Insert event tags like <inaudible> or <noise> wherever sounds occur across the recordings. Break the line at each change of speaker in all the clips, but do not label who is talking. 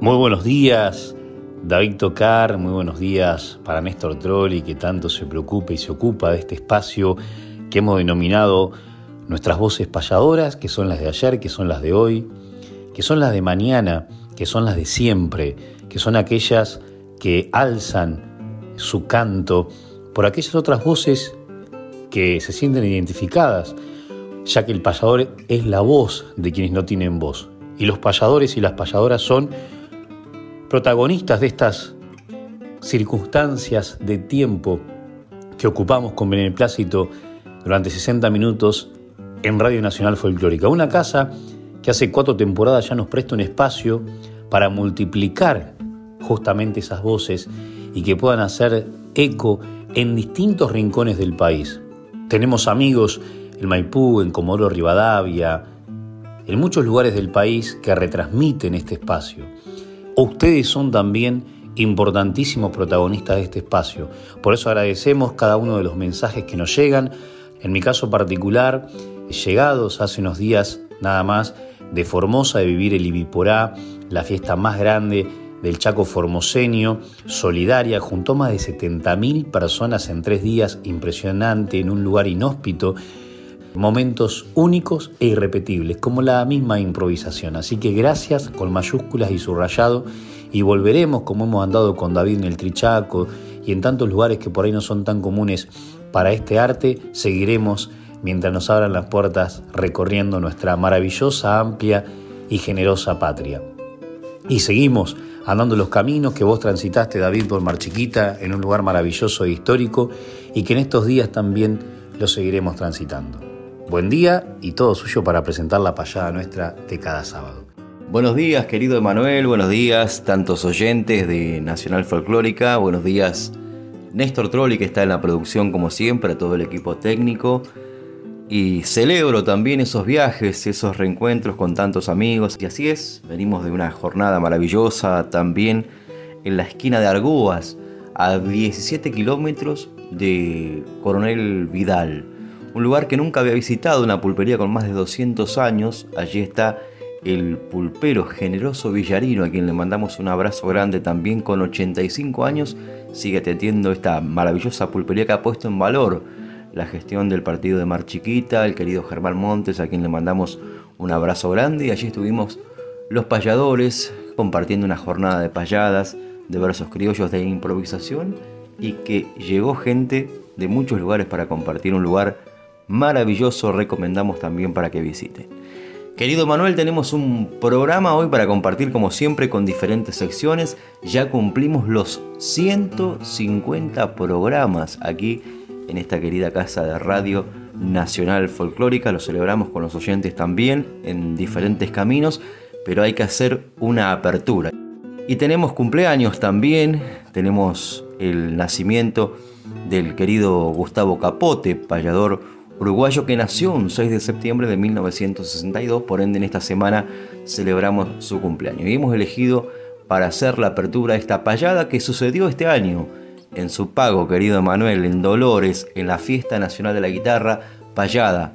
Muy buenos días, David Tocar, muy buenos días para Néstor Trolli, que tanto se preocupa y se ocupa de este espacio que hemos denominado nuestras voces payadoras, que son las de ayer, que son las de hoy, que son las de mañana, que son las de siempre, que son aquellas que alzan su canto por aquellas otras voces que se sienten identificadas, ya que el payador es la voz de quienes no tienen voz. Y los payadores y las payadoras son protagonistas de estas circunstancias de tiempo que ocupamos con beneplácito durante 60 minutos en Radio Nacional Folclórica. Una casa que hace cuatro temporadas ya nos presta un espacio para multiplicar justamente esas voces y que puedan hacer eco en distintos rincones del país. Tenemos amigos en Maipú, en Comodoro Rivadavia, en muchos lugares del país que retransmiten este espacio. Ustedes son también importantísimos protagonistas de este espacio. Por eso agradecemos cada uno de los mensajes que nos llegan. En mi caso particular, llegados hace unos días nada más de Formosa, de vivir el Ibiporá, la fiesta más grande del Chaco Formoseño, solidaria, juntó más de 70.000 personas en tres días, impresionante, en un lugar inhóspito momentos únicos e irrepetibles, como la misma improvisación. Así que gracias con mayúsculas y subrayado y volveremos como hemos andado con David en el Trichaco y en tantos lugares que por ahí no son tan comunes para este arte, seguiremos mientras nos abran las puertas recorriendo nuestra maravillosa, amplia y generosa patria. Y seguimos andando los caminos que vos transitaste, David, por Mar Chiquita, en un lugar maravilloso e histórico, y que en estos días también lo seguiremos transitando. Buen día y todo suyo para presentar la payada nuestra de cada sábado.
Buenos días, querido Emanuel, buenos días, tantos oyentes de Nacional Folclórica, buenos días, Néstor Trolli, que está en la producción como siempre, a todo el equipo técnico. Y celebro también esos viajes, esos reencuentros con tantos amigos. Y así es, venimos de una jornada maravillosa también en la esquina de Argúas, a 17 kilómetros de Coronel Vidal un lugar que nunca había visitado, una pulpería con más de 200 años. Allí está el pulpero generoso Villarino, a quien le mandamos un abrazo grande también con 85 años. Sigue atendiendo esta maravillosa pulpería que ha puesto en valor la gestión del partido de Mar Chiquita, el querido Germán Montes, a quien le mandamos un abrazo grande. Y allí estuvimos los payadores compartiendo una jornada de payadas, de versos criollos de improvisación y que llegó gente de muchos lugares para compartir un lugar maravilloso recomendamos también para que visiten. Querido Manuel, tenemos un programa hoy para compartir como siempre con diferentes secciones. Ya cumplimos los 150 programas aquí en esta querida casa de radio nacional folclórica. Lo celebramos con los oyentes también en diferentes caminos, pero hay que hacer una apertura. Y tenemos cumpleaños también, tenemos el nacimiento del querido Gustavo Capote, payador uruguayo que nació un 6 de septiembre de 1962, por ende en esta semana celebramos su cumpleaños. Y hemos elegido para hacer la apertura de esta payada que sucedió este año en su pago, querido Manuel, en Dolores, en la Fiesta Nacional de la Guitarra, payada,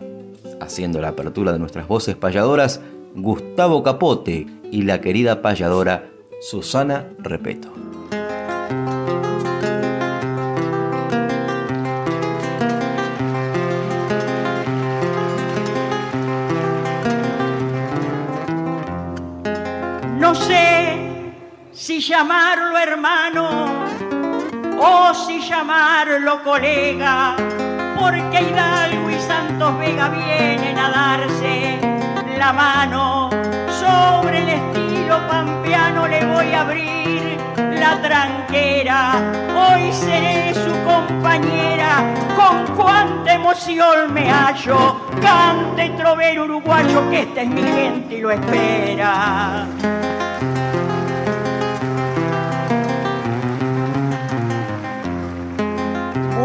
haciendo la apertura de nuestras voces payadoras, Gustavo Capote y la querida payadora Susana Repeto.
Si llamarlo hermano o si llamarlo colega, porque Hidalgo y Santos Vega vienen a darse la mano sobre el estilo pampeano le voy a abrir la tranquera. Hoy seré su compañera, con cuánta emoción me hallo. Cante trovero uruguayo que esta es mi gente y lo espera.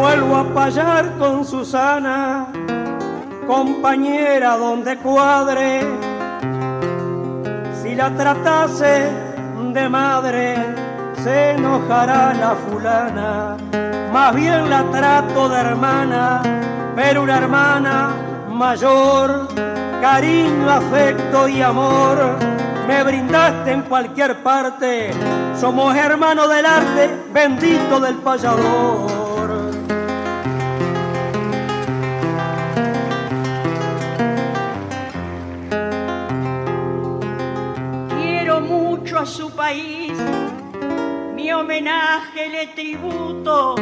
Vuelvo a payar con Susana, compañera donde cuadre. Si la tratase de madre, se enojará la fulana. Más bien la trato de hermana, pero una hermana mayor. Cariño, afecto y amor me brindaste en cualquier parte. Somos hermanos del arte, bendito del payador.
A su país, mi homenaje le tributo,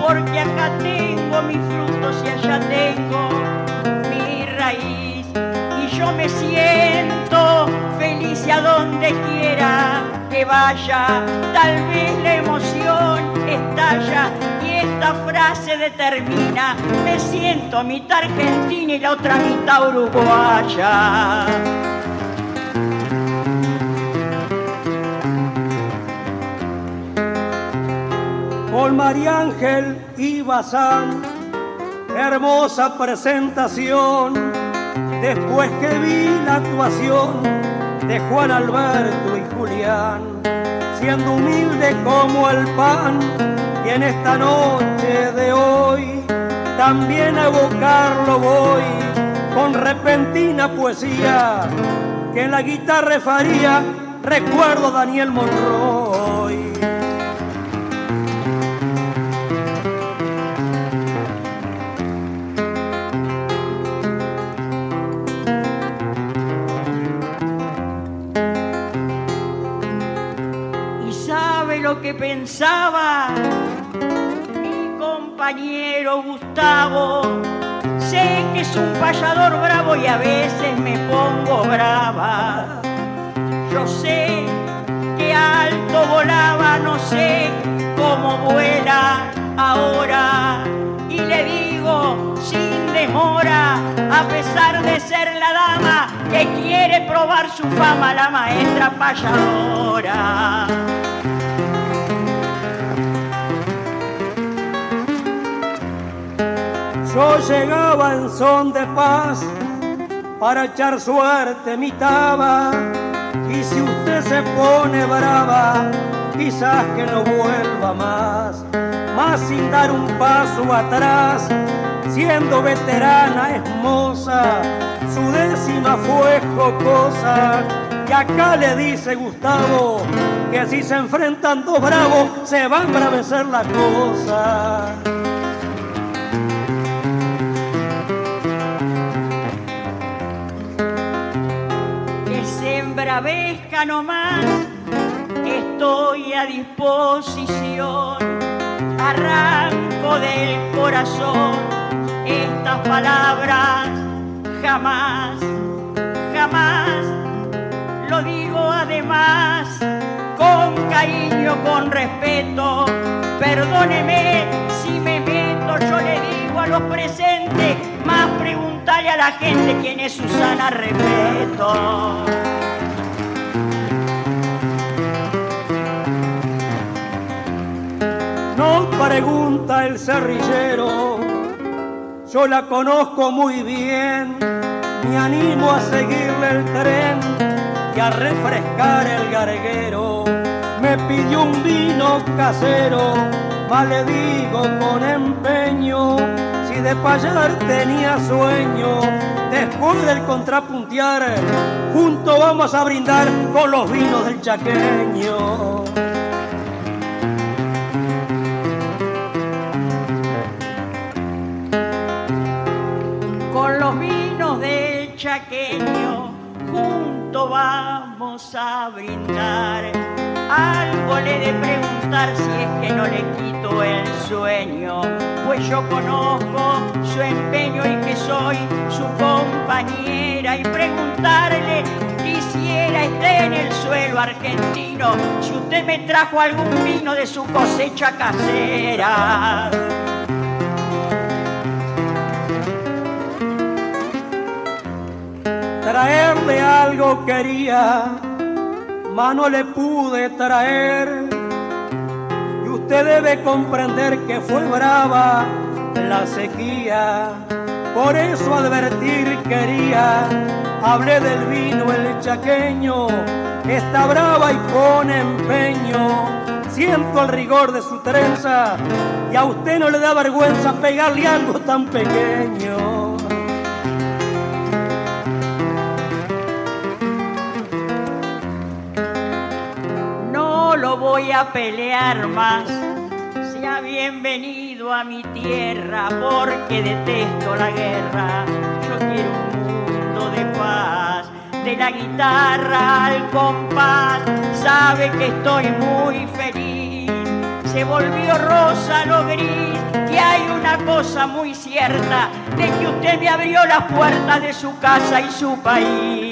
porque acá tengo mis frutos y allá tengo mi raíz. Y yo me siento feliz a donde quiera que vaya, tal vez la emoción estalla y esta frase determina, me siento mitad argentina y la otra mitad uruguaya.
Con María Ángel y Bazán. Hermosa presentación, después que vi la actuación de Juan Alberto y Julián, siendo humilde como el pan, y en esta noche de hoy también a evocarlo voy con repentina poesía que en la guitarra faría recuerdo a Daniel Monroy.
Pensaba mi compañero Gustavo. Sé que es un payador bravo y a veces me pongo brava. Yo sé que alto volaba, no sé cómo vuela ahora. Y le digo sin demora, a pesar de ser la dama que quiere probar su fama, la maestra payadora.
Yo llegaba en son de paz para echar suerte mi taba. Y si usted se pone brava, quizás que no vuelva más. Más sin dar un paso atrás, siendo veterana hermosa, su décima fue jocosa. Y acá le dice Gustavo que si se enfrentan dos bravos, se va a embravecer la cosa.
Embravezca nomás, estoy a disposición, arranco del corazón. Estas palabras, jamás, jamás, lo digo además, con cariño, con respeto, perdóneme si me meto, yo le digo a los presentes, más preguntarle a la gente quién es Susana Respeto.
Pregunta el cerrillero, yo la conozco muy bien, me animo a seguirle el tren y a refrescar el garguero. Me pidió un vino casero, más le digo con empeño, si de payar tenía sueño, después del contrapuntear, juntos vamos a brindar con los vinos del chaqueño.
Chaqueño, junto vamos a brindar. Algo le de preguntar si es que no le quito el sueño, pues yo conozco su empeño y que soy su compañera y preguntarle quisiera estar en el suelo argentino si usted me trajo algún vino de su cosecha casera.
Traerle algo quería, mas no le pude traer. Y usted debe comprender que fue brava la sequía. Por eso advertir quería, hablé del vino el chaqueño, está brava y pone empeño. Siento el rigor de su trenza y a usted no le da vergüenza pegarle algo tan pequeño.
Lo voy a pelear más. Sea bienvenido a mi tierra porque detesto la guerra. Yo quiero un mundo de paz. De la guitarra al compás, sabe que estoy muy feliz. Se volvió rosa lo gris y hay una cosa muy cierta, de que usted me abrió las puertas de su casa y su país.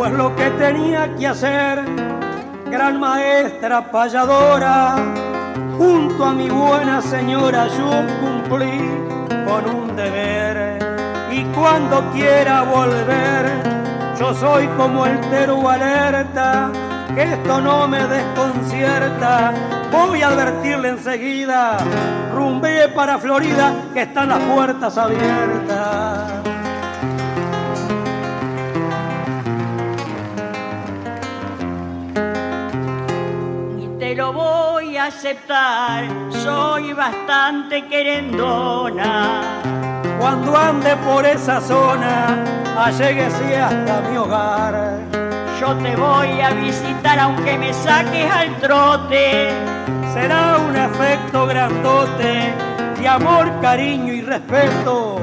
Pues lo que tenía que hacer, gran maestra payadora, junto a mi buena señora yo cumplí con un deber. Y cuando quiera volver, yo soy como el tero alerta, que esto no me desconcierta. Voy a advertirle enseguida, rumbe para Florida, que están las puertas abiertas.
Te lo voy a aceptar, soy bastante querendona.
Cuando ande por esa zona, alléguese hasta mi hogar.
Yo te voy a visitar aunque me saques al trote.
Será un efecto grandote de amor, cariño y respeto.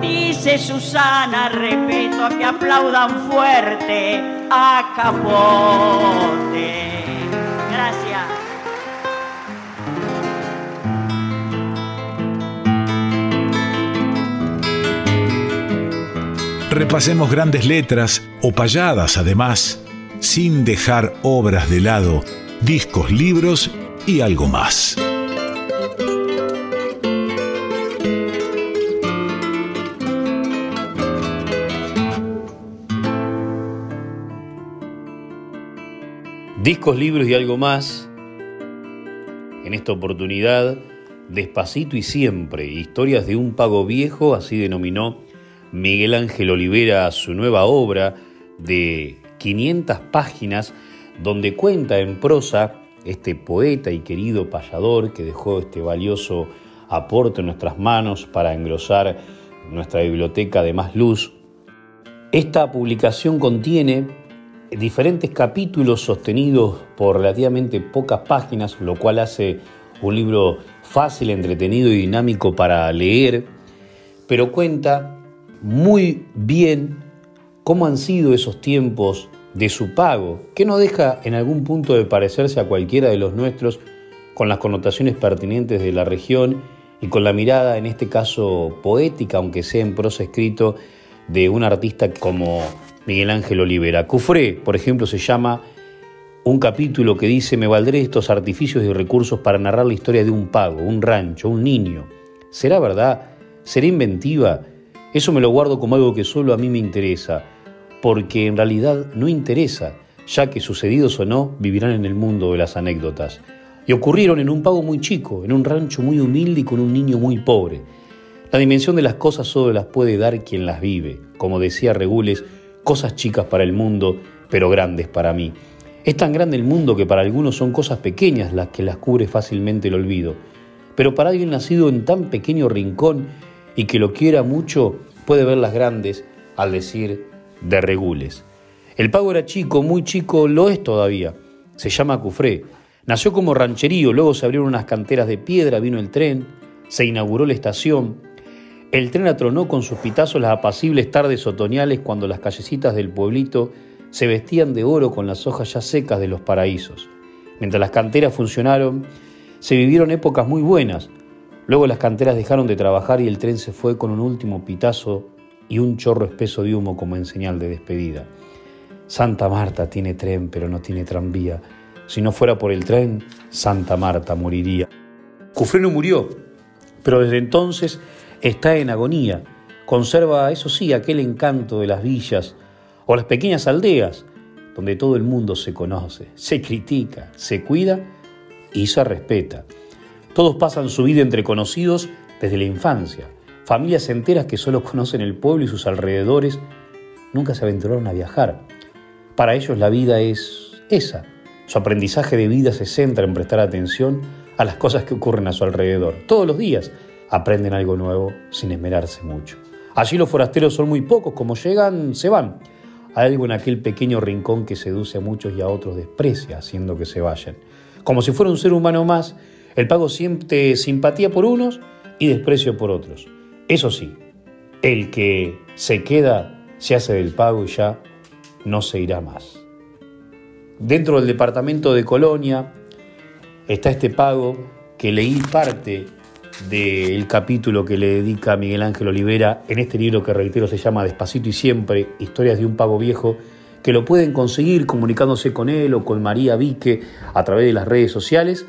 Dice Susana, respeto a que aplaudan fuerte a Capote.
Repasemos grandes letras o payadas además, sin dejar obras de lado, discos, libros y algo más.
Discos, libros y algo más. En esta oportunidad, Despacito y Siempre, historias de un pago viejo, así denominó Miguel Ángel Olivera su nueva obra de 500 páginas, donde cuenta en prosa este poeta y querido payador que dejó este valioso aporte en nuestras manos para engrosar nuestra biblioteca de más luz. Esta publicación contiene diferentes capítulos sostenidos por relativamente pocas páginas, lo cual hace un libro fácil, entretenido y dinámico para leer, pero cuenta muy bien cómo han sido esos tiempos de su pago, que no deja en algún punto de parecerse a cualquiera de los nuestros, con las connotaciones pertinentes de la región y con la mirada, en este caso poética, aunque sea en prosa escrito, de un artista como Miguel Ángel Olivera. Cufré, por ejemplo, se llama un capítulo que dice, me valdré estos artificios y recursos para narrar la historia de un pago, un rancho, un niño. ¿Será verdad? ¿Será inventiva? Eso me lo guardo como algo que solo a mí me interesa, porque en realidad no interesa, ya que sucedidos o no, vivirán en el mundo de las anécdotas. Y ocurrieron en un pago muy chico, en un rancho muy humilde y con un niño muy pobre. La dimensión de las cosas solo las puede dar quien las vive. Como decía Regules, cosas chicas para el mundo, pero grandes para mí. Es tan grande el mundo que para algunos son cosas pequeñas las que las cubre fácilmente el olvido. Pero para alguien nacido en tan pequeño rincón y que lo quiera mucho, puede verlas grandes al decir de Regules. El pago era chico, muy chico, lo es todavía. Se llama Cufré. Nació como rancherío, luego se abrieron unas canteras de piedra, vino el tren, se inauguró la estación. El tren atronó con sus pitazos las apacibles tardes otoñales cuando las callecitas del pueblito se vestían de oro con las hojas ya secas de los paraísos. Mientras las canteras funcionaron, se vivieron épocas muy buenas. Luego las canteras dejaron de trabajar y el tren se fue con un último pitazo y un chorro espeso de humo como en señal de despedida. Santa Marta tiene tren, pero no tiene tranvía. Si no fuera por el tren, Santa Marta moriría. Cufreno murió, pero desde entonces está en agonía. Conserva, eso sí, aquel encanto de las villas o las pequeñas aldeas, donde todo el mundo se conoce, se critica, se cuida y se respeta. Todos pasan su vida entre conocidos desde la infancia. Familias enteras que solo conocen el pueblo y sus alrededores nunca se aventuraron a viajar. Para ellos la vida es esa. Su aprendizaje de vida se centra en prestar atención a las cosas que ocurren a su alrededor. Todos los días aprenden algo nuevo sin esmerarse mucho. Allí los forasteros son muy pocos, como llegan, se van. Hay algo en aquel pequeño rincón que seduce a muchos y a otros desprecia, haciendo que se vayan. Como si fuera un ser humano más, el pago siente simpatía por unos y desprecio por otros. Eso sí, el que se queda se hace del pago y ya no se irá más. Dentro del departamento de Colonia está este pago que leí parte del capítulo que le dedica Miguel Ángel Olivera en este libro que reitero se llama Despacito y Siempre, Historias de un Pago Viejo, que lo pueden conseguir comunicándose con él o con María Vique a través de las redes sociales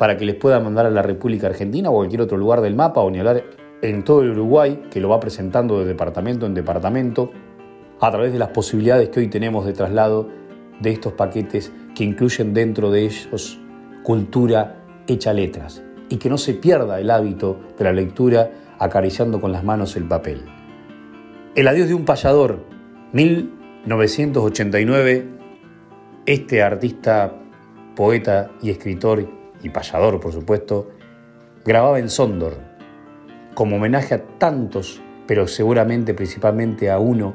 para que les pueda mandar a la República Argentina o cualquier otro lugar del mapa o ni hablar en todo el Uruguay, que lo va presentando de departamento en departamento, a través de las posibilidades que hoy tenemos de traslado de estos paquetes que incluyen dentro de ellos cultura hecha letras y que no se pierda el hábito de la lectura acariciando con las manos el papel. El adiós de un payador, 1989, este artista, poeta y escritor y payador por supuesto, grababa en Sondor como homenaje a tantos, pero seguramente principalmente a uno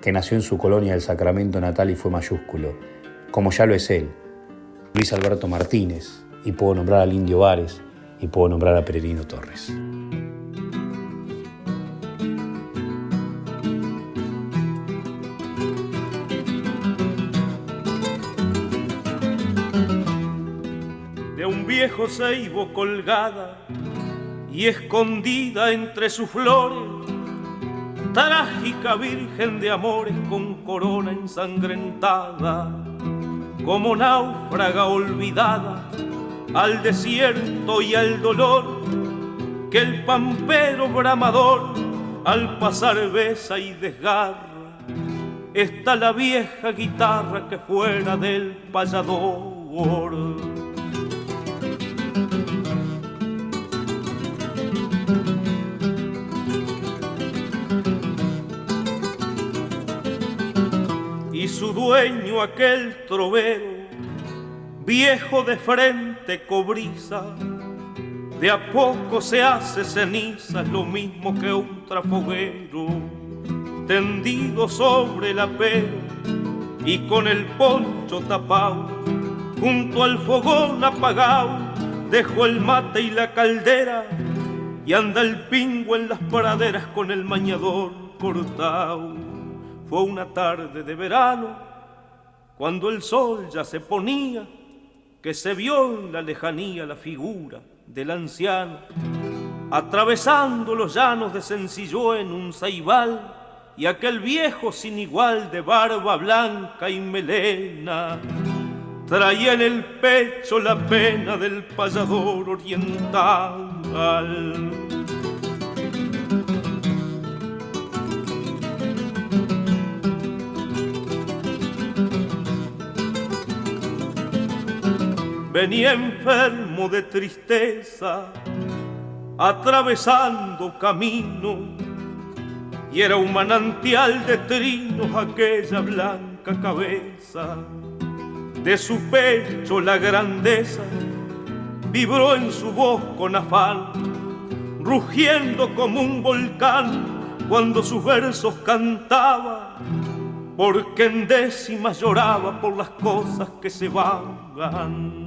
que nació en su colonia del Sacramento natal y fue mayúsculo, como ya lo es él, Luis Alberto Martínez, y puedo nombrar al Indio Vares, y puedo nombrar a Peregrino Torres.
Viejo ceibo colgada y escondida entre sus flores, trágica virgen de amores con corona ensangrentada, como náufraga olvidada al desierto y al dolor que el pampero bramador al pasar besa y desgarra. Está la vieja guitarra que fuera del payador. Su dueño aquel trovero viejo de frente cobriza, de a poco se hace ceniza, lo mismo que un trafoguero, tendido sobre la pera y con el poncho tapado, junto al fogón apagado, dejó el mate y la caldera, y anda el pingo en las praderas con el mañador cortado. Fue una tarde de verano, cuando el sol ya se ponía, que se vio en la lejanía la figura del anciano, atravesando los llanos de Sencilló en un saibal, y aquel viejo sin igual de barba blanca y melena, traía en el pecho la pena del payador oriental. Venía enfermo de tristeza, atravesando camino, y era un manantial de trinos aquella blanca cabeza. De su pecho la grandeza vibró en su voz con afán, rugiendo como un volcán cuando sus versos cantaba, porque en décimas lloraba por las cosas que se van.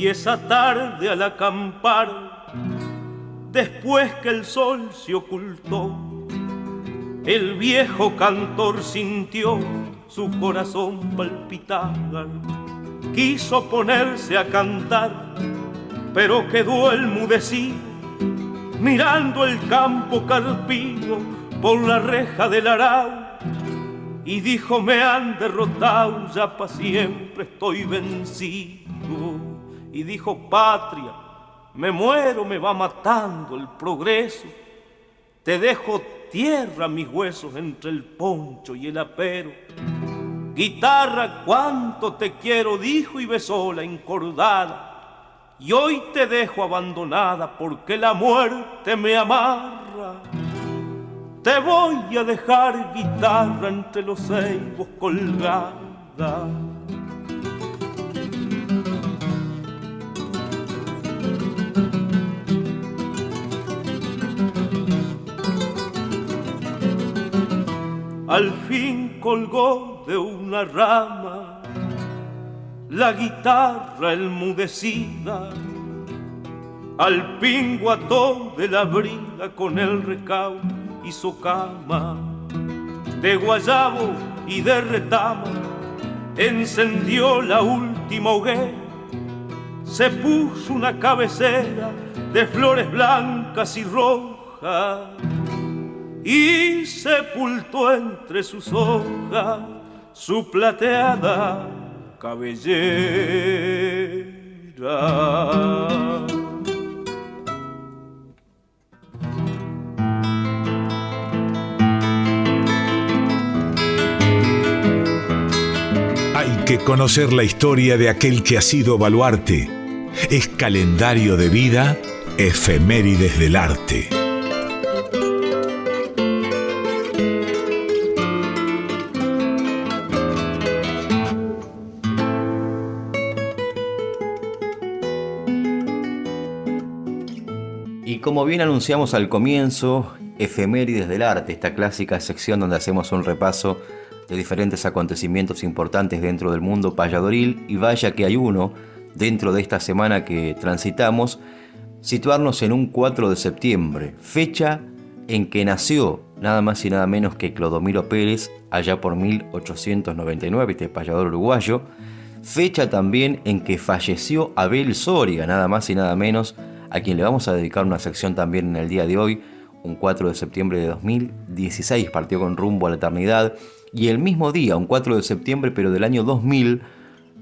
Y esa tarde al acampar, después que el sol se ocultó, el viejo cantor sintió su corazón palpitar. Quiso ponerse a cantar, pero quedó enmudecido, mirando el campo carpino por la reja del arao. Y dijo, me han derrotado, ya para siempre estoy vencido y dijo, patria, me muero, me va matando el progreso. Te dejo tierra mis huesos entre el poncho y el apero. Guitarra, cuánto te quiero, dijo y besó la encordada. Y hoy te dejo abandonada porque la muerte me amarra. Te voy a dejar guitarra entre los ceibos colgada. Al fin colgó de una rama la guitarra enmudecida, al pingo ató de la brida con el recao hizo cama, de guayabo y de retama. Encendió la última hoguera, se puso una cabecera de flores blancas y rojas y sepultó entre sus hojas su plateada cabellera.
Hay que conocer la historia de aquel que ha sido baluarte. Es calendario de vida, efemérides del arte.
Como bien anunciamos al comienzo, Efemérides del Arte, esta clásica sección donde hacemos un repaso de diferentes acontecimientos importantes dentro del mundo payadoril. Y vaya que hay uno dentro de esta semana que transitamos, situarnos en un 4 de septiembre, fecha en que nació nada más y nada menos que Clodomiro Pérez allá por 1899, este payador uruguayo, fecha también en que falleció Abel Soria, nada más y nada menos a quien le vamos a dedicar una sección también en el día de hoy, un 4 de septiembre de 2016, partió con rumbo a la eternidad, y el mismo día, un 4 de septiembre, pero del año 2000,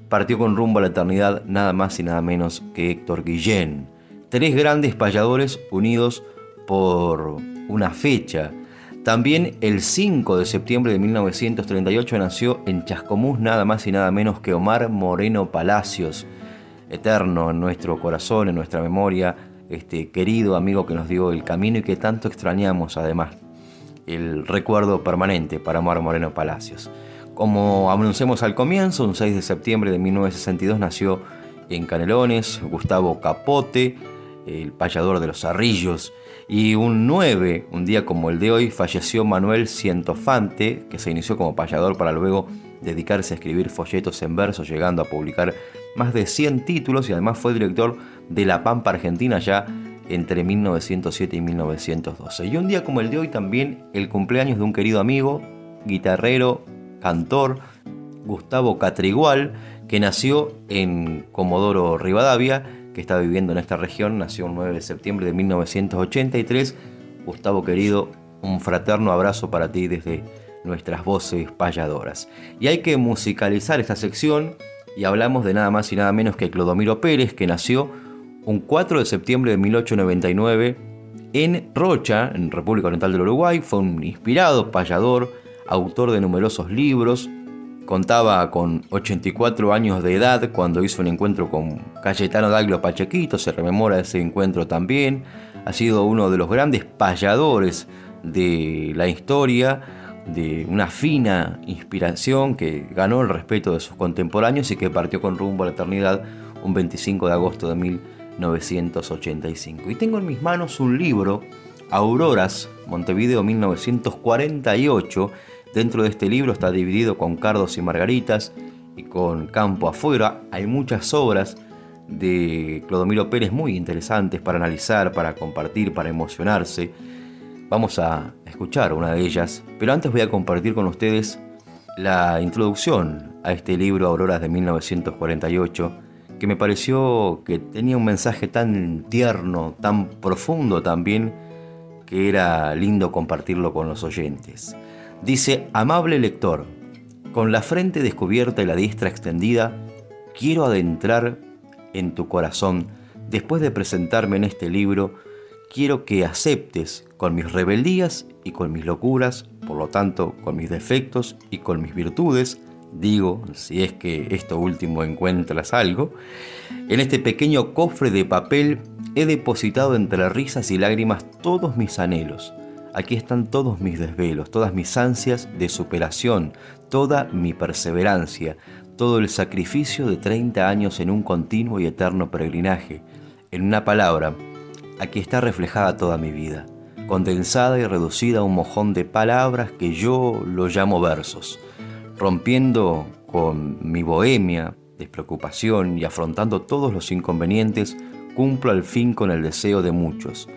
partió con rumbo a la eternidad nada más y nada menos que Héctor Guillén. Tres grandes payadores unidos por una fecha. También el 5 de septiembre de 1938 nació en Chascomús nada más y nada menos que Omar Moreno Palacios, eterno en nuestro corazón, en nuestra memoria, este querido amigo que nos dio el camino y que tanto extrañamos además. El recuerdo permanente para Omar Moreno Palacios. Como anunciamos al comienzo, un 6 de septiembre de 1962 nació en Canelones Gustavo Capote, el payador de los arrillos. Y un 9, un día como el de hoy, falleció Manuel Cientofante, que se inició como payador para luego dedicarse a escribir folletos en verso, llegando a publicar más de 100 títulos y además fue director de La Pampa Argentina ya entre 1907 y 1912. Y un día como el de hoy también el cumpleaños de un querido amigo, guitarrero, cantor, Gustavo Catrigual, que nació en Comodoro Rivadavia, que está viviendo en esta región, nació el 9 de septiembre de 1983. Gustavo querido, un fraterno abrazo para ti desde nuestras voces payadoras. Y hay que musicalizar esta sección y hablamos de nada más y nada menos que Clodomiro Pérez, que nació un 4 de septiembre de 1899 en Rocha, en República Oriental del Uruguay. Fue un inspirado payador, autor de numerosos libros. Contaba con 84 años de edad cuando hizo un encuentro con Cayetano Daglio Pachequito, se rememora ese encuentro también. Ha sido uno de los grandes payadores de la historia de una fina inspiración que ganó el respeto de sus contemporáneos y que partió con rumbo a la eternidad un 25 de agosto de 1985. Y tengo en mis manos un libro, Auroras, Montevideo 1948. Dentro de este libro está dividido con cardos y margaritas y con campo afuera. Hay muchas obras de Clodomiro Pérez muy interesantes para analizar, para compartir, para emocionarse. Vamos a escuchar una de ellas, pero antes voy a compartir con ustedes la introducción a este libro Auroras de 1948, que me pareció que tenía un mensaje tan tierno, tan profundo también, que era lindo compartirlo con los oyentes. Dice, amable lector, con la frente descubierta y la diestra extendida, quiero adentrar en tu corazón. Después de presentarme en este libro, quiero que aceptes con mis rebeldías y con mis locuras, por lo tanto con mis defectos y con mis virtudes, digo, si es que esto último encuentras algo, en este pequeño cofre de papel he depositado entre risas y lágrimas todos mis anhelos. Aquí están todos mis desvelos, todas mis ansias de superación, toda mi perseverancia, todo el sacrificio de 30 años en un continuo y eterno peregrinaje. En una palabra, aquí está reflejada toda mi vida, condensada y reducida a un mojón de palabras que yo lo llamo versos, rompiendo con mi bohemia, despreocupación y afrontando todos los inconvenientes, cumplo al fin con el deseo de muchos.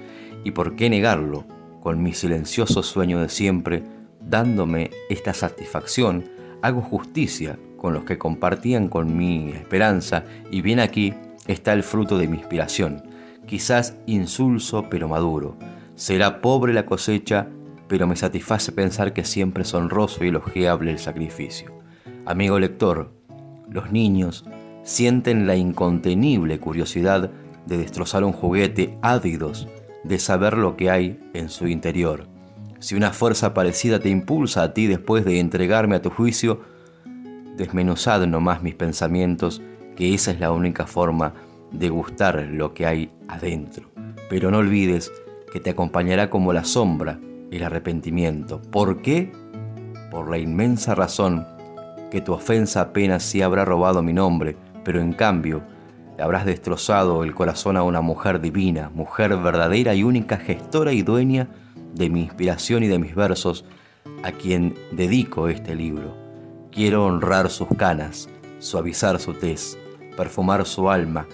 ¿Y por qué negarlo? Con mi silencioso sueño de siempre, dándome esta satisfacción, hago justicia con los que compartían con mi esperanza y bien aquí está el fruto de mi inspiración, quizás insulso pero maduro. Será pobre la cosecha, pero me satisface pensar que siempre es honroso y elogiable el sacrificio. Amigo lector, los niños sienten la incontenible curiosidad de destrozar un juguete, ávidos de saber lo que hay en su interior. Si una fuerza parecida te impulsa a ti después de entregarme a tu juicio, desmenuzad nomás mis pensamientos, que esa es la única forma de gustar lo que hay adentro. Pero no olvides que te acompañará como la sombra el arrepentimiento. ¿Por qué? Por la inmensa razón que tu ofensa apenas sí habrá robado mi nombre, pero en cambio le habrás destrozado el corazón a una mujer divina, mujer verdadera y única gestora y dueña de mi inspiración y de mis versos, a quien dedico este libro. Quiero honrar sus canas, suavizar su tez, perfumar su alma,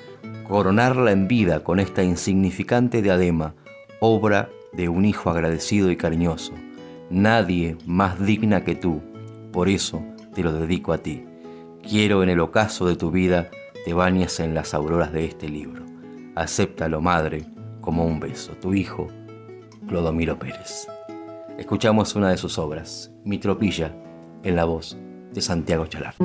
coronarla en vida con esta insignificante diadema, obra de un hijo agradecido y cariñoso. Nadie más digna que tú, por eso te lo dedico a ti. Quiero en el ocaso de tu vida te bañes en las auroras de este libro. Acéptalo, madre, como un beso. Tu hijo, Clodomiro Pérez. Escuchamos una de sus obras, Mi tropilla, en la voz de Santiago Chalar.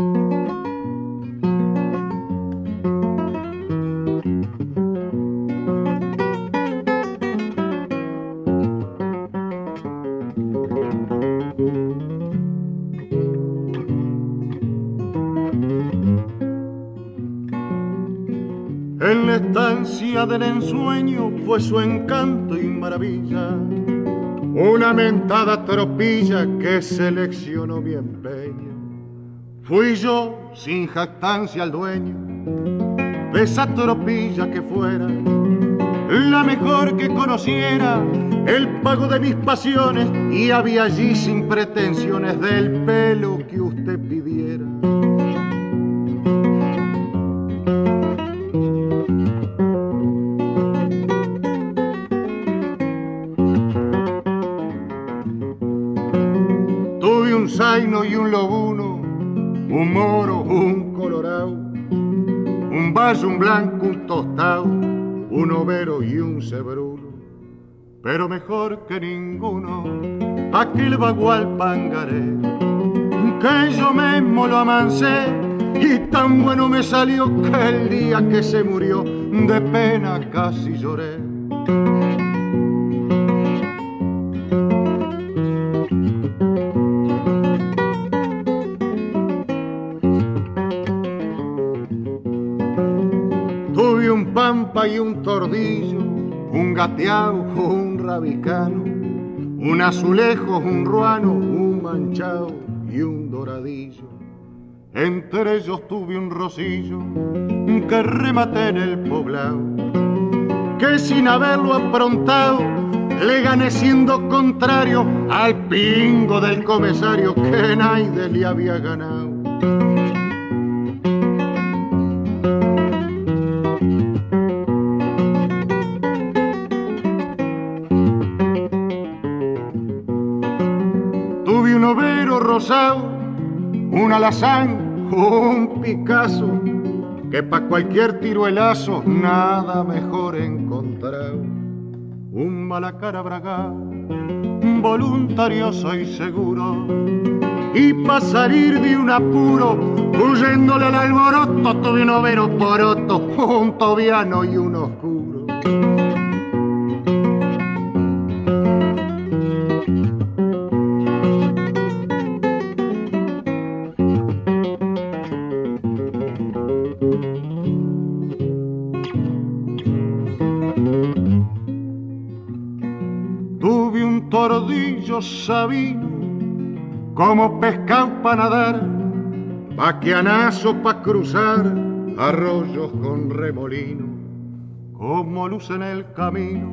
Del ensueño fue su encanto y maravilla, una mentada tropilla que seleccionó mi empeño Fui yo, sin jactancia al dueño, de esa tropilla que fuera. La mejor que conociera, el pago de mis pasiones y había allí sin pretensiones del pelo que usted pidiera. Un blanco, un tostado, un overo y un cebruno. Pero mejor que ninguno, aquel bagual pangaré, que yo mismo lo amancé y tan bueno me salió que el día que se murió de pena casi lloré. Y un tordillo, un gateado, un rabicano, un azulejo, un ruano, un manchado y un doradillo. Entre ellos tuve un rosillo que rematé en el poblado, que sin haberlo aprontado le gané siendo contrario al pingo del comisario que nadie le había ganado. Un alazán o un Picasso, que pa' cualquier tiruelazo nada mejor encontrar. Un malacara braga, voluntario soy seguro, y pa' salir de un apuro, huyéndole al alboroto, tuve un overo poroto, un tobiano y un oscuro. Sabino, como pescado para nadar, vaquianazo para cruzar arroyos con remolino, como luz en el camino.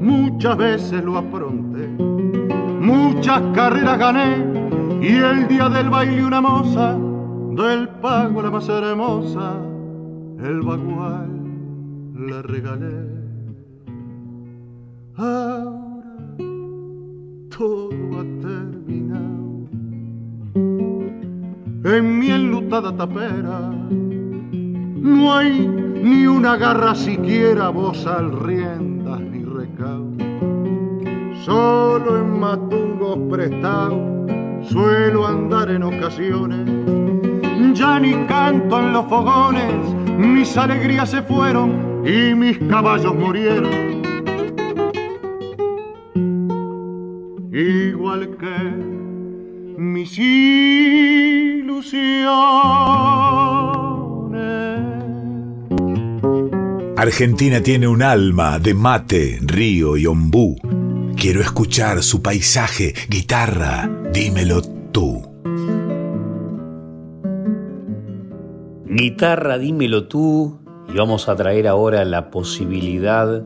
Muchas veces lo afronté, muchas carreras gané, y el día del baile una moza, del pago la más hermosa, el bagual le regalé. Ahora todo ha terminado. En mi enlutada tapera no hay ni una garra siquiera, voz al riendas ni recaudo. Solo en matungos prestados suelo andar en ocasiones. Ya ni canto en los fogones, mis alegrías se fueron y mis caballos murieron. Igual que mis ilusiones.
Argentina tiene un alma de mate, río y ombú. Quiero escuchar su paisaje, guitarra, dímelo tú.
Guitarra, dímelo tú, y vamos a traer ahora la posibilidad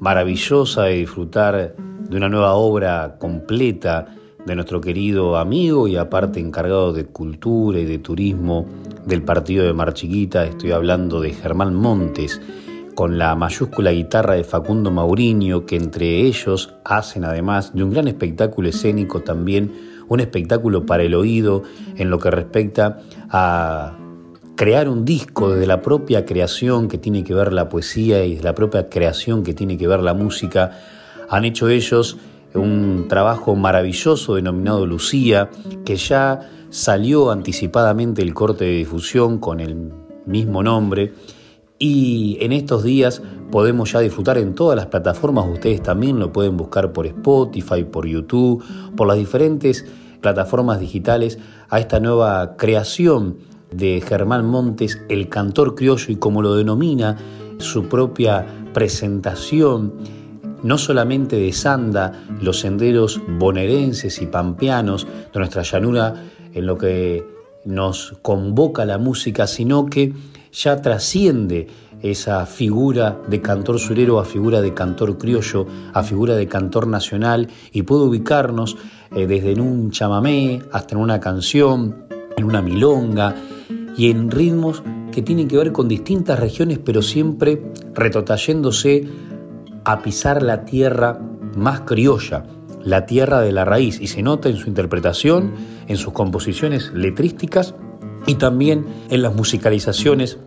maravillosa de disfrutar de una nueva obra completa de nuestro querido amigo y aparte encargado de cultura y de turismo del partido de Mar Chiquita. Estoy hablando de Germán Montes, con la mayúscula guitarra de Facundo Mauriño, que entre ellos hacen además de un gran espectáculo escénico también un espectáculo para el oído en lo que respecta a crear un disco desde la propia creación que tiene que ver la poesía y de la propia creación que tiene que ver la música han hecho ellos un trabajo maravilloso denominado Lucía, que ya salió anticipadamente el corte de difusión con el mismo nombre. Y en estos días podemos ya disfrutar en todas las plataformas, ustedes también lo pueden buscar por Spotify, por YouTube, por las diferentes plataformas digitales a esta nueva creación de Germán Montes, el cantor criollo y como lo denomina su propia presentación no solamente desanda los senderos bonaerenses y pampeanos de nuestra llanura en lo que nos convoca la música, sino que ya trasciende esa figura de cantor surero a figura de cantor criollo, a figura de cantor nacional y puede ubicarnos eh, desde en un chamamé hasta en una canción, en una milonga y en ritmos que tienen que ver con distintas regiones, pero siempre retotayéndose a pisar la tierra más criolla, la tierra de la raíz, y se nota en su interpretación, en sus composiciones letrísticas y también en las musicalizaciones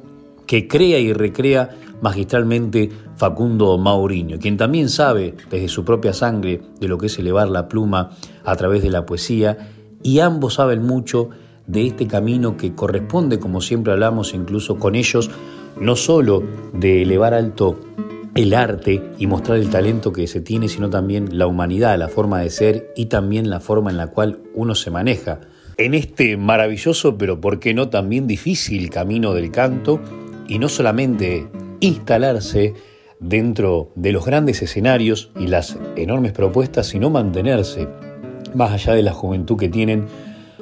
que crea y recrea magistralmente Facundo Mauriño, quien también sabe desde su propia sangre de lo que es elevar la pluma a través de la poesía, y ambos saben mucho de este camino que corresponde, como siempre hablamos incluso con ellos, no solo de elevar alto el arte y mostrar el talento que se tiene, sino también la humanidad, la forma de ser y también la forma en la cual uno se maneja. En este maravilloso, pero por qué no también difícil camino del canto, y no solamente instalarse dentro de los grandes escenarios y las enormes propuestas, sino mantenerse más allá de la juventud que tienen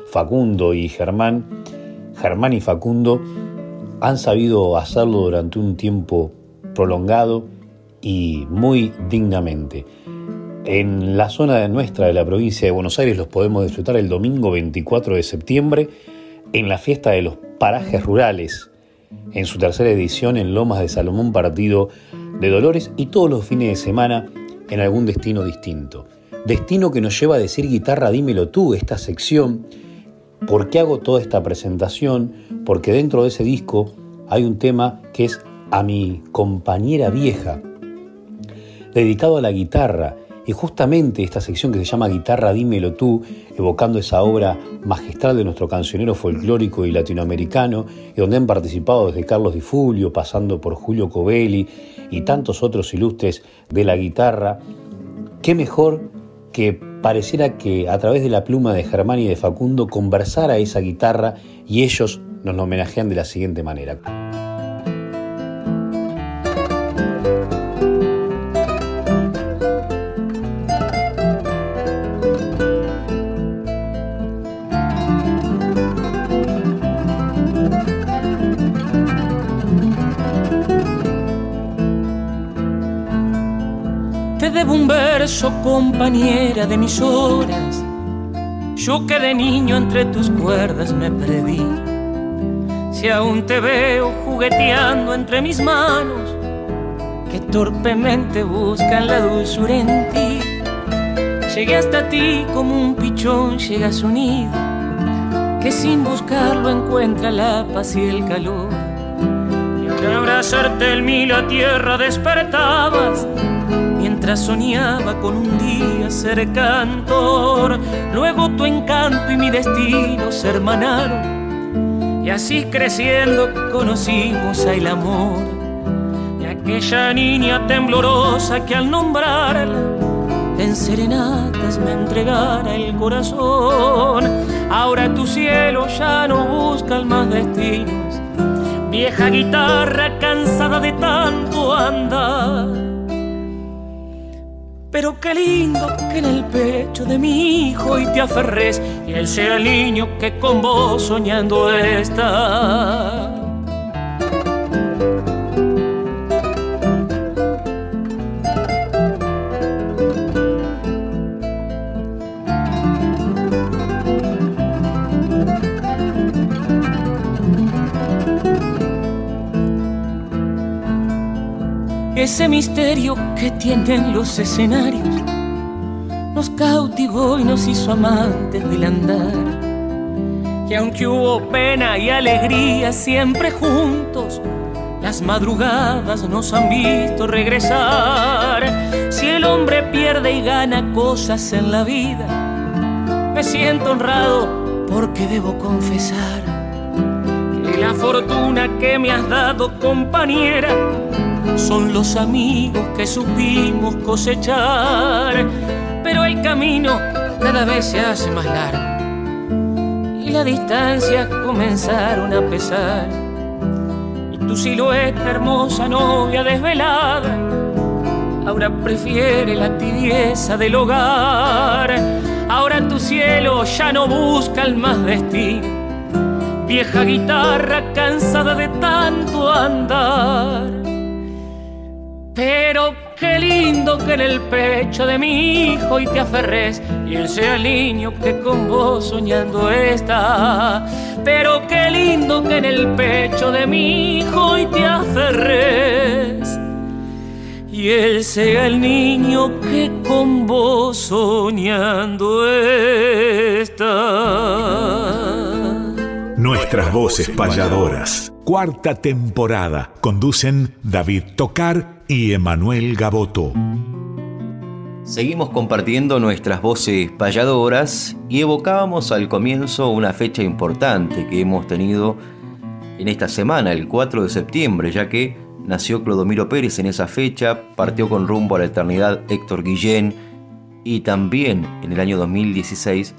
Facundo y Germán. Germán y Facundo han sabido hacerlo durante un tiempo prolongado y muy dignamente. En la zona nuestra de la provincia de Buenos Aires los podemos disfrutar el domingo 24 de septiembre en la fiesta de los parajes rurales, en su tercera edición en Lomas de Salomón Partido de Dolores y todos los fines de semana en algún destino distinto. Destino que nos lleva a decir guitarra, dímelo tú, esta sección ¿Por qué hago toda esta presentación? Porque dentro de ese disco hay un tema que es a mi compañera vieja, dedicado a la guitarra. Y justamente esta sección que se llama Guitarra Dímelo tú, evocando esa obra magistral de nuestro cancionero folclórico y latinoamericano, y donde han participado desde Carlos Di Fulvio, pasando por Julio Covelli y tantos otros ilustres de la guitarra, qué mejor que pareciera que a través de la pluma de Germán y de Facundo conversara esa guitarra y ellos nos homenajean de la siguiente manera.
Compañera de mis horas. Yo que de niño entre tus cuerdas me perdí. Si aún te veo jugueteando entre mis manos, que torpemente buscan la dulzura en ti. Llegué hasta ti como un pichón llega a su nido, que sin buscarlo encuentra la paz y el calor. Y al abrazarte el mil a tierra despertabas mientras soñaba con un día ser cantor. Luego tu encanto y mi destino se hermanaron, y así creciendo conocimos el amor. Y aquella niña temblorosa que al nombrarla en serenatas me entregara el corazón. Ahora tu cielo ya no busca más destinos, vieja guitarra cansada de tanto andar pero qué lindo que en el pecho de mi hijo y te aferres y él sea el niño que con vos soñando está. Ese misterio que tienen los escenarios nos cautivó y nos hizo amantes del andar. Y aunque hubo pena y alegría siempre juntos, las madrugadas nos han visto regresar. Si el hombre pierde y gana cosas en la vida, me siento honrado porque debo confesar que la fortuna que me has dado, compañera, son los amigos que supimos cosechar, pero el camino cada vez se hace más largo y las distancias comenzaron a pesar. Y tu silueta hermosa novia desvelada, ahora prefiere la tibieza del hogar. Ahora tu cielo ya no busca el más destino vieja guitarra cansada de tanto andar. Pero qué lindo que en el pecho de mi hijo y te aferres y él sea el niño que con vos soñando está. Pero qué lindo que en el pecho de mi hijo y te aferres y él sea el niño que con vos soñando está.
Nuestras voces payadoras. Cuarta temporada. Conducen David Tocar y Emanuel Gaboto.
Seguimos compartiendo nuestras voces payadoras y evocábamos al comienzo una fecha importante que hemos tenido en esta semana, el 4 de septiembre, ya que nació Clodomiro Pérez en esa fecha, partió con rumbo a la eternidad Héctor Guillén y también en el año 2016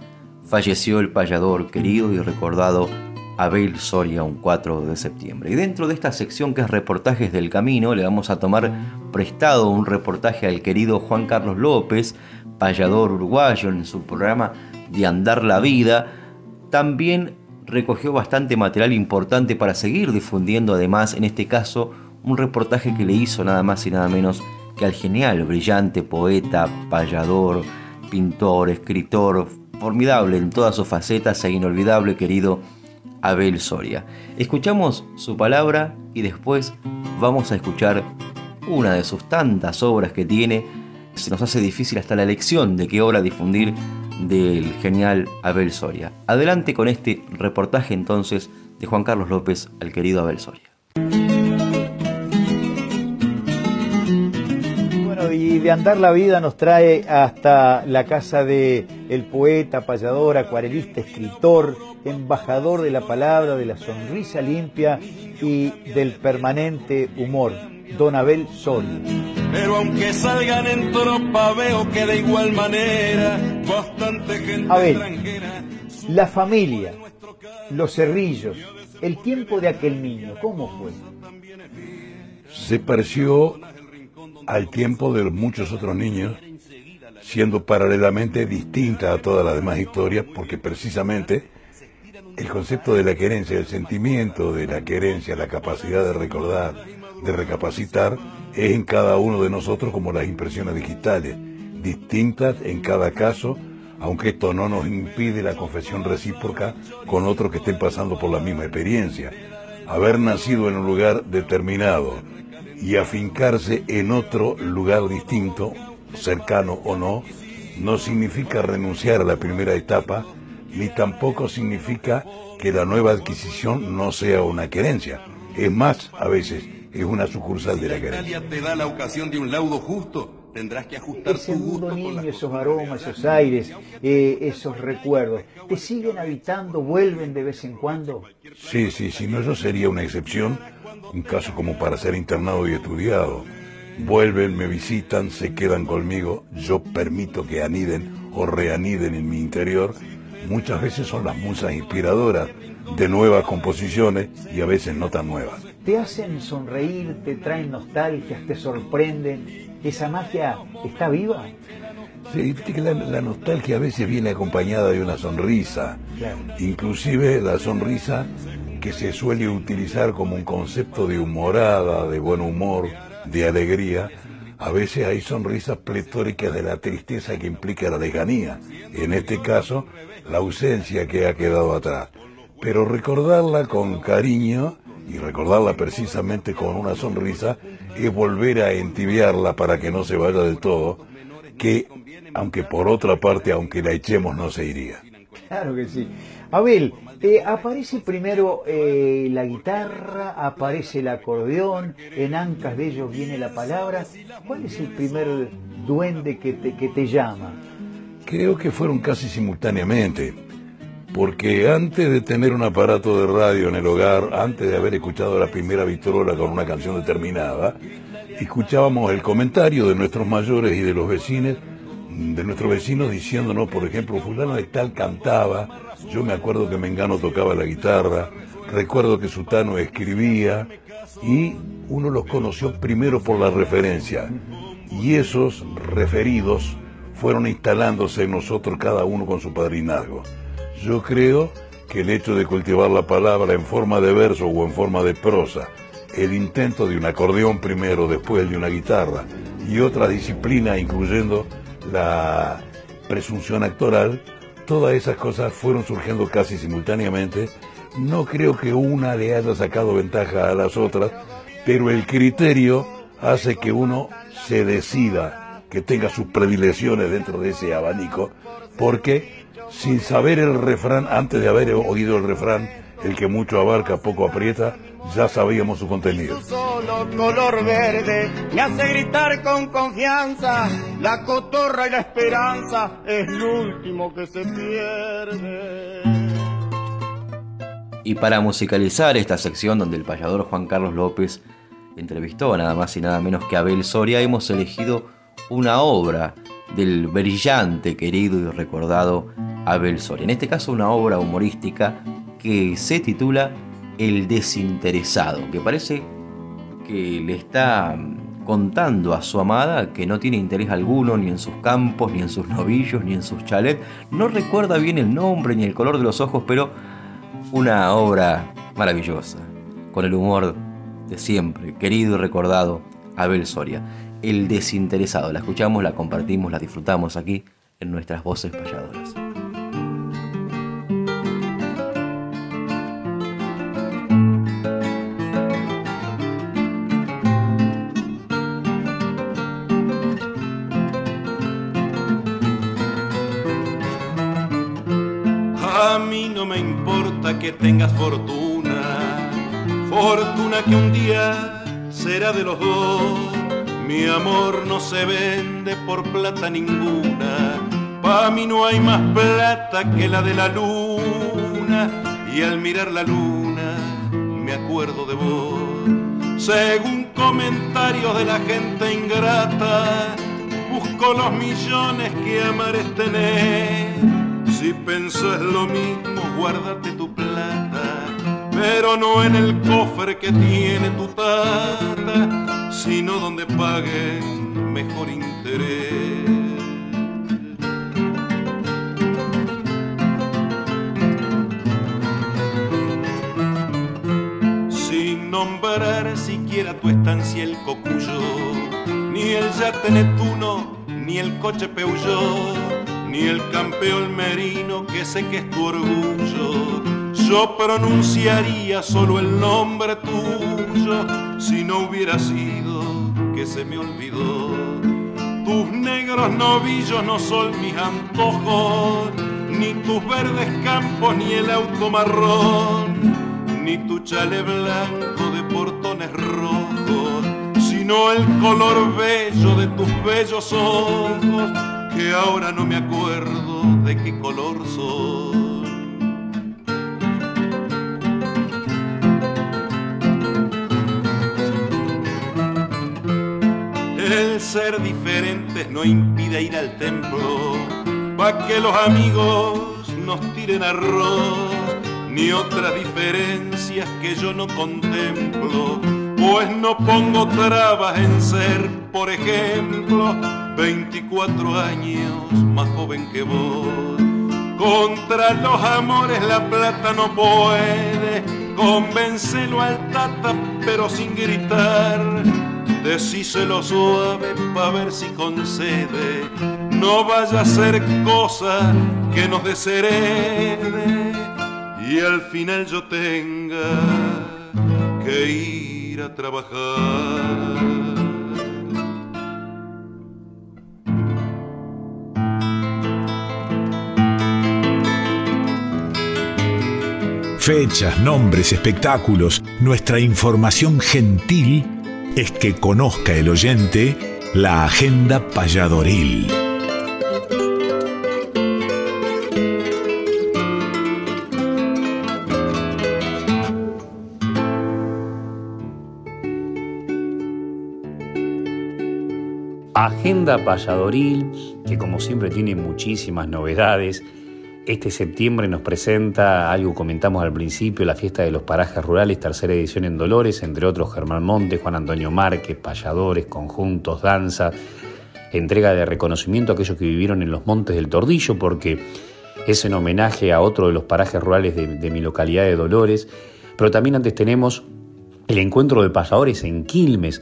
falleció el payador querido y recordado Abel Soria un 4 de septiembre. Y dentro de esta sección que es reportajes del camino, le vamos a tomar prestado un reportaje al querido Juan Carlos López, payador uruguayo, en su programa de Andar la Vida. También recogió bastante material importante para seguir difundiendo, además, en este caso, un reportaje que le hizo nada más y nada menos que al genial, brillante poeta, payador, pintor, escritor, formidable en todas sus facetas e inolvidable querido Abel Soria. Escuchamos su palabra y después vamos a escuchar una de sus tantas obras que tiene. Se nos hace difícil hasta la elección de qué obra difundir, del genial Abel Soria. Adelante con este reportaje entonces de Juan Carlos López al querido Abel Soria.
Y de andar la vida nos trae hasta la casa de el poeta, payador, acuarelista, escritor, embajador de la palabra, de la sonrisa limpia y del permanente humor, don Abel Soria.
Pero aunque salgan en tropa, veo que de igual manera bastante gente
Abel,
extranjera.
la familia, los cerrillos, el tiempo de aquel niño, ¿cómo fue?
se pareció al tiempo de muchos otros niños, siendo paralelamente distinta a todas las demás historias, porque precisamente el concepto de la querencia, el sentimiento de la querencia, la capacidad de recordar, de recapacitar, es en cada uno de nosotros como las impresiones digitales, distintas en cada caso, aunque esto no nos impide la confesión recíproca con otros que estén pasando por la misma experiencia. Haber nacido en un lugar determinado y afincarse en otro lugar distinto, cercano o no, no significa renunciar a la primera etapa, ni tampoco significa que la nueva adquisición no sea una querencia. Es más, a veces, es una sucursal de la querencia.
Italia te da la ocasión de un laudo justo, tendrás que ajustar
Ese mundo niño, esos aromas, esos aires, eh, esos recuerdos, ¿te siguen habitando, vuelven de vez en cuando?
Sí, sí, si no, yo sería una excepción, un caso como para ser internado y estudiado. Vuelven, me visitan, se quedan conmigo, yo permito que aniden o reaniden en mi interior. Muchas veces son las musas inspiradoras de nuevas composiciones y a veces no tan nuevas.
¿Te hacen sonreír, te traen nostalgias, te sorprenden? ¿Esa magia está viva?
Sí, que la, la nostalgia a veces viene acompañada de una sonrisa.
Claro.
Inclusive la sonrisa que se suele utilizar como un concepto de humorada, de buen humor, de alegría, a veces hay sonrisas pletóricas de la tristeza que implica la lejanía, en este caso la ausencia que ha quedado atrás. Pero recordarla con cariño y recordarla precisamente con una sonrisa es volver a entibiarla para que no se vaya del todo, que aunque por otra parte, aunque la echemos, no se iría.
Claro que sí. Abel, eh, aparece primero eh, la guitarra, aparece el acordeón, en ancas de ellos viene la palabra. ¿Cuál es el primer duende que te, que te llama?
Creo que fueron casi simultáneamente, porque antes de tener un aparato de radio en el hogar, antes de haber escuchado la primera vitrola con una canción determinada, escuchábamos el comentario de nuestros mayores y de los vecinos, de nuestros vecinos diciéndonos, por ejemplo, fulano de tal cantaba, yo me acuerdo que Mengano tocaba la guitarra, recuerdo que Sutano escribía, y uno los conoció primero por la referencia, y esos referidos fueron instalándose en nosotros cada uno con su padrinazgo. Yo creo que el hecho de cultivar la palabra en forma de verso o en forma de prosa, el intento de un acordeón primero, después de una guitarra y otra disciplina incluyendo la presunción actoral, todas esas cosas fueron surgiendo casi simultáneamente. No creo que una le haya sacado ventaja a las otras, pero el criterio hace que uno se decida, que tenga sus predilecciones dentro de ese abanico, porque sin saber el refrán, antes de haber oído el refrán, el que mucho abarca, poco aprieta, ya sabíamos su contenido.
solo color verde me hace gritar con confianza. La cotorra y la esperanza es lo último que se pierde.
Y para musicalizar esta sección donde el payador Juan Carlos López entrevistó a nada más y nada menos que a Abel Soria, hemos elegido una obra del brillante, querido y recordado Abel Soria. En este caso una obra humorística que se titula El desinteresado, que parece que le está contando a su amada que no tiene interés alguno ni en sus campos, ni en sus novillos, ni en sus chalets. No recuerda bien el nombre ni el color de los ojos, pero una obra maravillosa, con el humor de siempre, querido y recordado Abel Soria. El desinteresado. La escuchamos, la compartimos, la disfrutamos aquí en nuestras voces payadoras.
Fortuna, fortuna que un día será de los dos. Mi amor no se vende por plata ninguna, pa' mí no hay más plata que la de la luna, y al mirar la luna me acuerdo de vos. Según comentarios de la gente ingrata, busco los millones que amar tener. Si pensás lo mismo, guárdate tu pero no en el cofre que tiene tu tata, sino donde paguen mejor interés. Sin nombrar siquiera tu estancia el cocuyo, ni el yate Neptuno, ni el coche Peugeot, ni el campeón merino que sé que es tu orgullo. Yo pronunciaría solo el nombre tuyo si no hubiera sido que se me olvidó. Tus negros novillos no son mis antojos, ni tus verdes campos, ni el auto marrón, ni tu chale blanco de portones rojos sino el color bello de tus bellos ojos, que ahora no me acuerdo de qué color son. Ser diferentes no impide ir al templo, pa' que los amigos nos tiren arroz, ni otras diferencias que yo no contemplo pues no pongo trabas en ser, por ejemplo, 24 años más joven que vos. Contra los amores la plata no puede, convencelo al tata pero sin gritar. Decíselo suave pa' ver si concede, no vaya a ser cosa que nos desherede y al final yo tenga que ir a trabajar.
Fechas, nombres, espectáculos, nuestra información gentil es que conozca el oyente la agenda payadoril.
Agenda Payadoril, que como siempre tiene muchísimas novedades. Este septiembre nos presenta algo comentamos al principio, la fiesta de los parajes rurales, tercera edición en Dolores, entre otros Germán Montes, Juan Antonio Márquez, payadores, conjuntos, danza, entrega de reconocimiento a aquellos que vivieron en los montes del Tordillo, porque es en homenaje a otro de los parajes rurales de, de mi localidad de Dolores. Pero también antes tenemos el encuentro de payadores en Quilmes,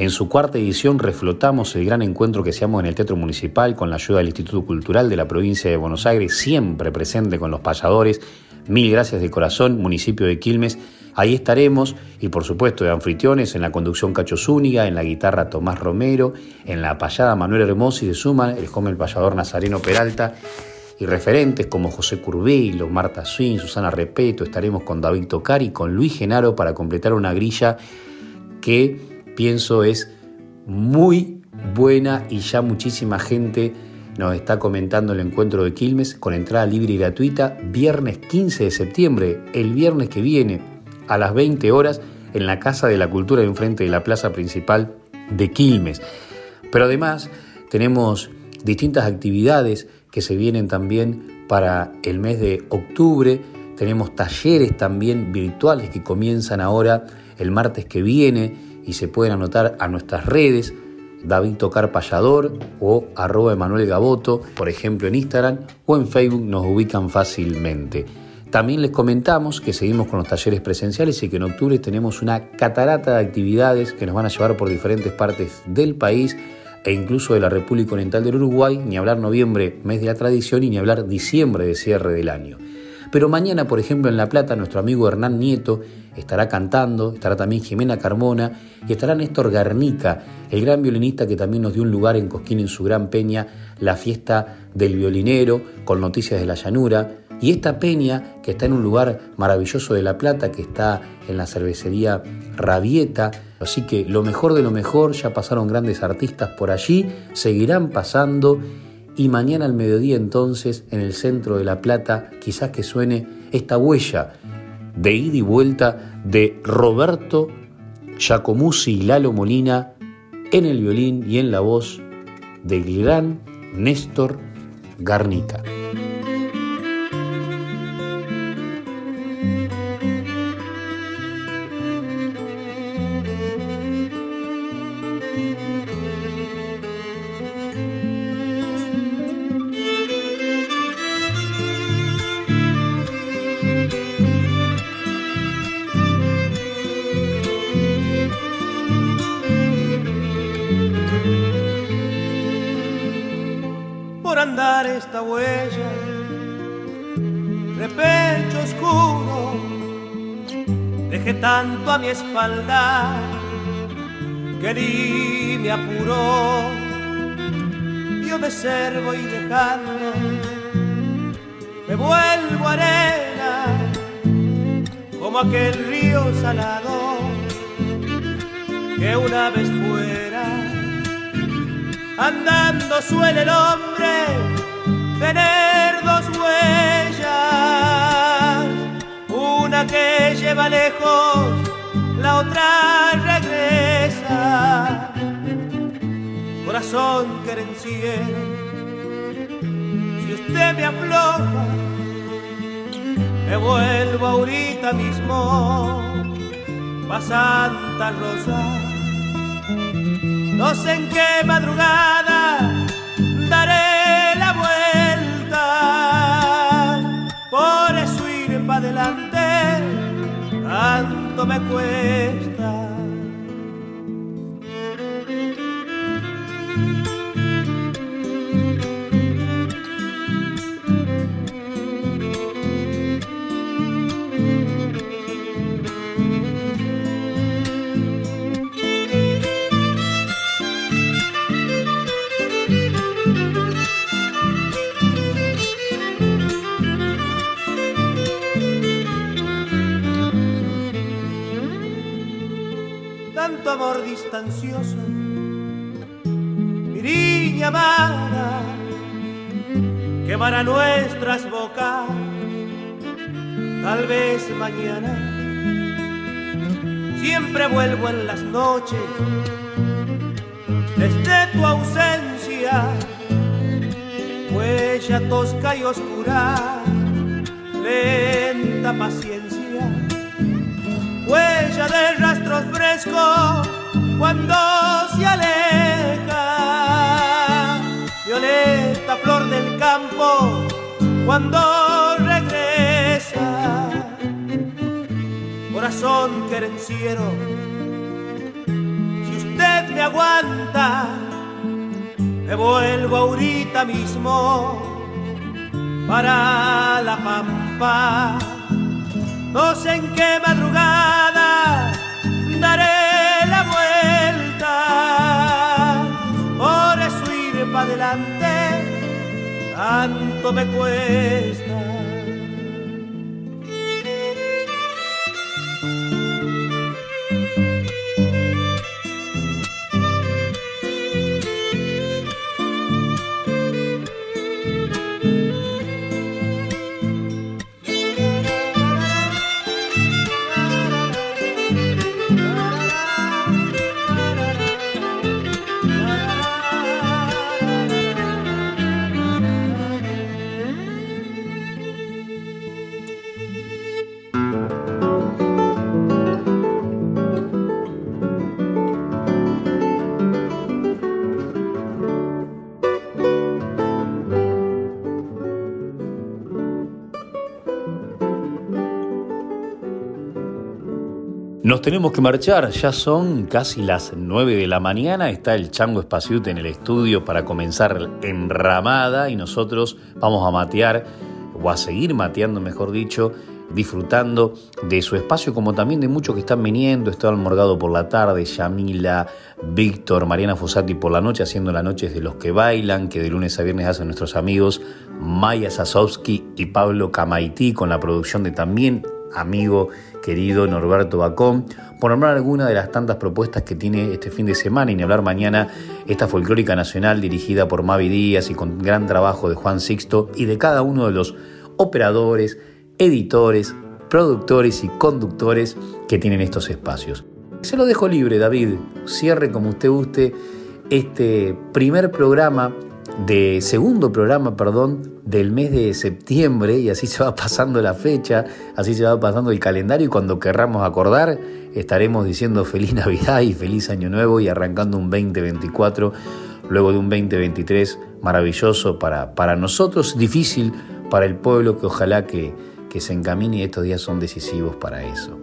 en su cuarta edición reflotamos el gran encuentro que hacemos en el Teatro Municipal con la ayuda del Instituto Cultural de la provincia de Buenos Aires, siempre presente con los payadores. Mil gracias de corazón, municipio de Quilmes. Ahí estaremos y por supuesto de anfitriones en la conducción Cacho Zúñiga, en la guitarra Tomás Romero, en la payada Manuel Hermosi de Suma, el joven payador Nazareno Peralta y referentes como José Curvelo, Marta Swin, Susana Repeto, estaremos con David Tocari y con Luis Genaro para completar una grilla que pienso es muy buena y ya muchísima gente nos está comentando el encuentro de Quilmes con entrada libre y gratuita viernes 15 de septiembre, el viernes que viene a las 20 horas en la Casa de la Cultura enfrente de la plaza principal de Quilmes. Pero además tenemos distintas actividades que se vienen también para el mes de octubre. Tenemos talleres también virtuales que comienzan ahora el martes que viene y se pueden anotar a nuestras redes, David Tocar Payador o arroba Emanuel Gaboto, por ejemplo en Instagram o en Facebook nos ubican fácilmente. También les comentamos que seguimos con los talleres presenciales y que en octubre tenemos una catarata de actividades que nos van a llevar por diferentes partes del país e incluso de la República Oriental del Uruguay, ni hablar noviembre, mes de la tradición, y ni hablar diciembre de cierre del año. Pero mañana, por ejemplo, en La Plata, nuestro amigo Hernán Nieto estará cantando, estará también Jimena Carmona y estará Néstor Garnica, el gran violinista que también nos dio un lugar en Cosquín en su gran peña, la fiesta del violinero, con noticias de la llanura. Y esta peña, que está en un lugar maravilloso de La Plata, que está en la cervecería Rabieta, así que lo mejor de lo mejor, ya pasaron grandes artistas por allí, seguirán pasando y mañana al mediodía entonces en el centro de La Plata quizás que suene esta huella de ida y vuelta de Roberto Giacomuzzi y Lalo Molina en el violín y en la voz del gran Néstor Garnica.
Espalda que ni me apuró. Yo de ser voy dejando, me vuelvo arena como aquel río salado que una vez fuera andando suele el hombre tener dos huellas una que lleva lejos, otra regresa. Corazón querenciero, si usted me afloja, me vuelvo ahorita mismo pa' Santa Rosa. No sé en qué madrugada tanto me cuesta. Niña amada, quemará nuestras bocas, tal vez mañana. Siempre vuelvo en las noches, desde tu ausencia, huella tosca y oscura, lenta paciencia huella de rastros frescos cuando se aleja. Violeta, flor del campo, cuando regresa. Corazón querenciero, si usted me aguanta, me vuelvo ahorita mismo para la pampa no sé en qué madrugada tanto me cuesta.
Nos tenemos que marchar, ya son casi las 9 de la mañana, está el Chango Espaciute en el estudio para comenzar enramada y nosotros vamos a matear, o a seguir mateando mejor dicho, disfrutando de su espacio, como también de muchos que están viniendo. Esteban Morgado por la tarde, Yamila, Víctor, Mariana Fossati por la noche, haciendo las noches de los que bailan, que de lunes a viernes hacen nuestros amigos Maya Sasovsky y Pablo Camaití, con la producción de también amigo querido Norberto Bacón, por nombrar alguna de las tantas propuestas que tiene este fin de semana y ni hablar mañana esta folclórica nacional dirigida por Mavi Díaz y con gran trabajo de Juan Sixto y de cada uno de los operadores, editores, productores y conductores que tienen estos espacios. Se lo dejo libre, David. Cierre como usted guste este primer programa de segundo programa, perdón, del mes de septiembre y así <laughs> se va pasando la fecha, así se va pasando el calendario y cuando querramos acordar estaremos diciendo feliz Navidad y feliz Año Nuevo y arrancando un 2024 luego de un 2023 maravilloso para, para nosotros, difícil para el pueblo que ojalá que, que se encamine y estos días son decisivos para eso.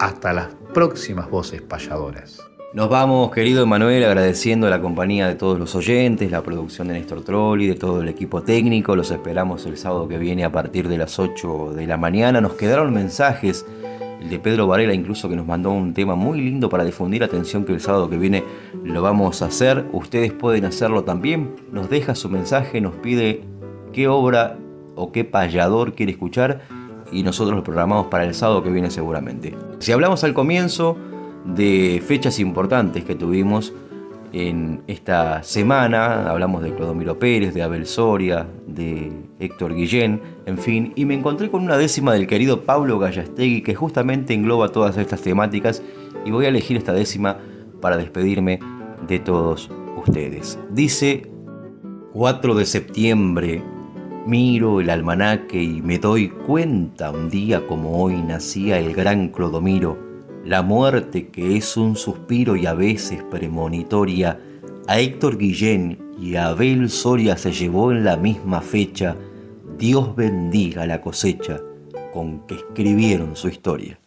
Hasta las próximas voces payadoras.
Nos vamos, querido Emanuel, agradeciendo la compañía de todos los oyentes, la producción de Néstor Trolli, de todo el equipo técnico. Los esperamos el sábado que viene a partir de las 8 de la mañana. Nos quedaron mensajes, el de Pedro Varela incluso que nos mandó un tema muy lindo para difundir. Atención que el sábado que viene lo vamos a hacer. Ustedes pueden hacerlo también. Nos deja su mensaje, nos pide qué obra o qué payador quiere escuchar y nosotros lo programamos para el sábado que viene seguramente. Si hablamos al comienzo de fechas importantes que tuvimos en esta semana, hablamos de Clodomiro Pérez, de Abel Soria, de Héctor Guillén, en fin, y me encontré con una décima del querido Pablo Gallastegui que justamente engloba todas estas temáticas. Y voy a elegir esta décima para despedirme de todos ustedes. Dice 4 de septiembre Miro el almanaque y me doy cuenta un día como hoy nacía el gran Clodomiro, la muerte que es un suspiro y a veces premonitoria, a Héctor Guillén y a Abel Soria se llevó en la misma fecha, Dios bendiga la cosecha con que escribieron su historia.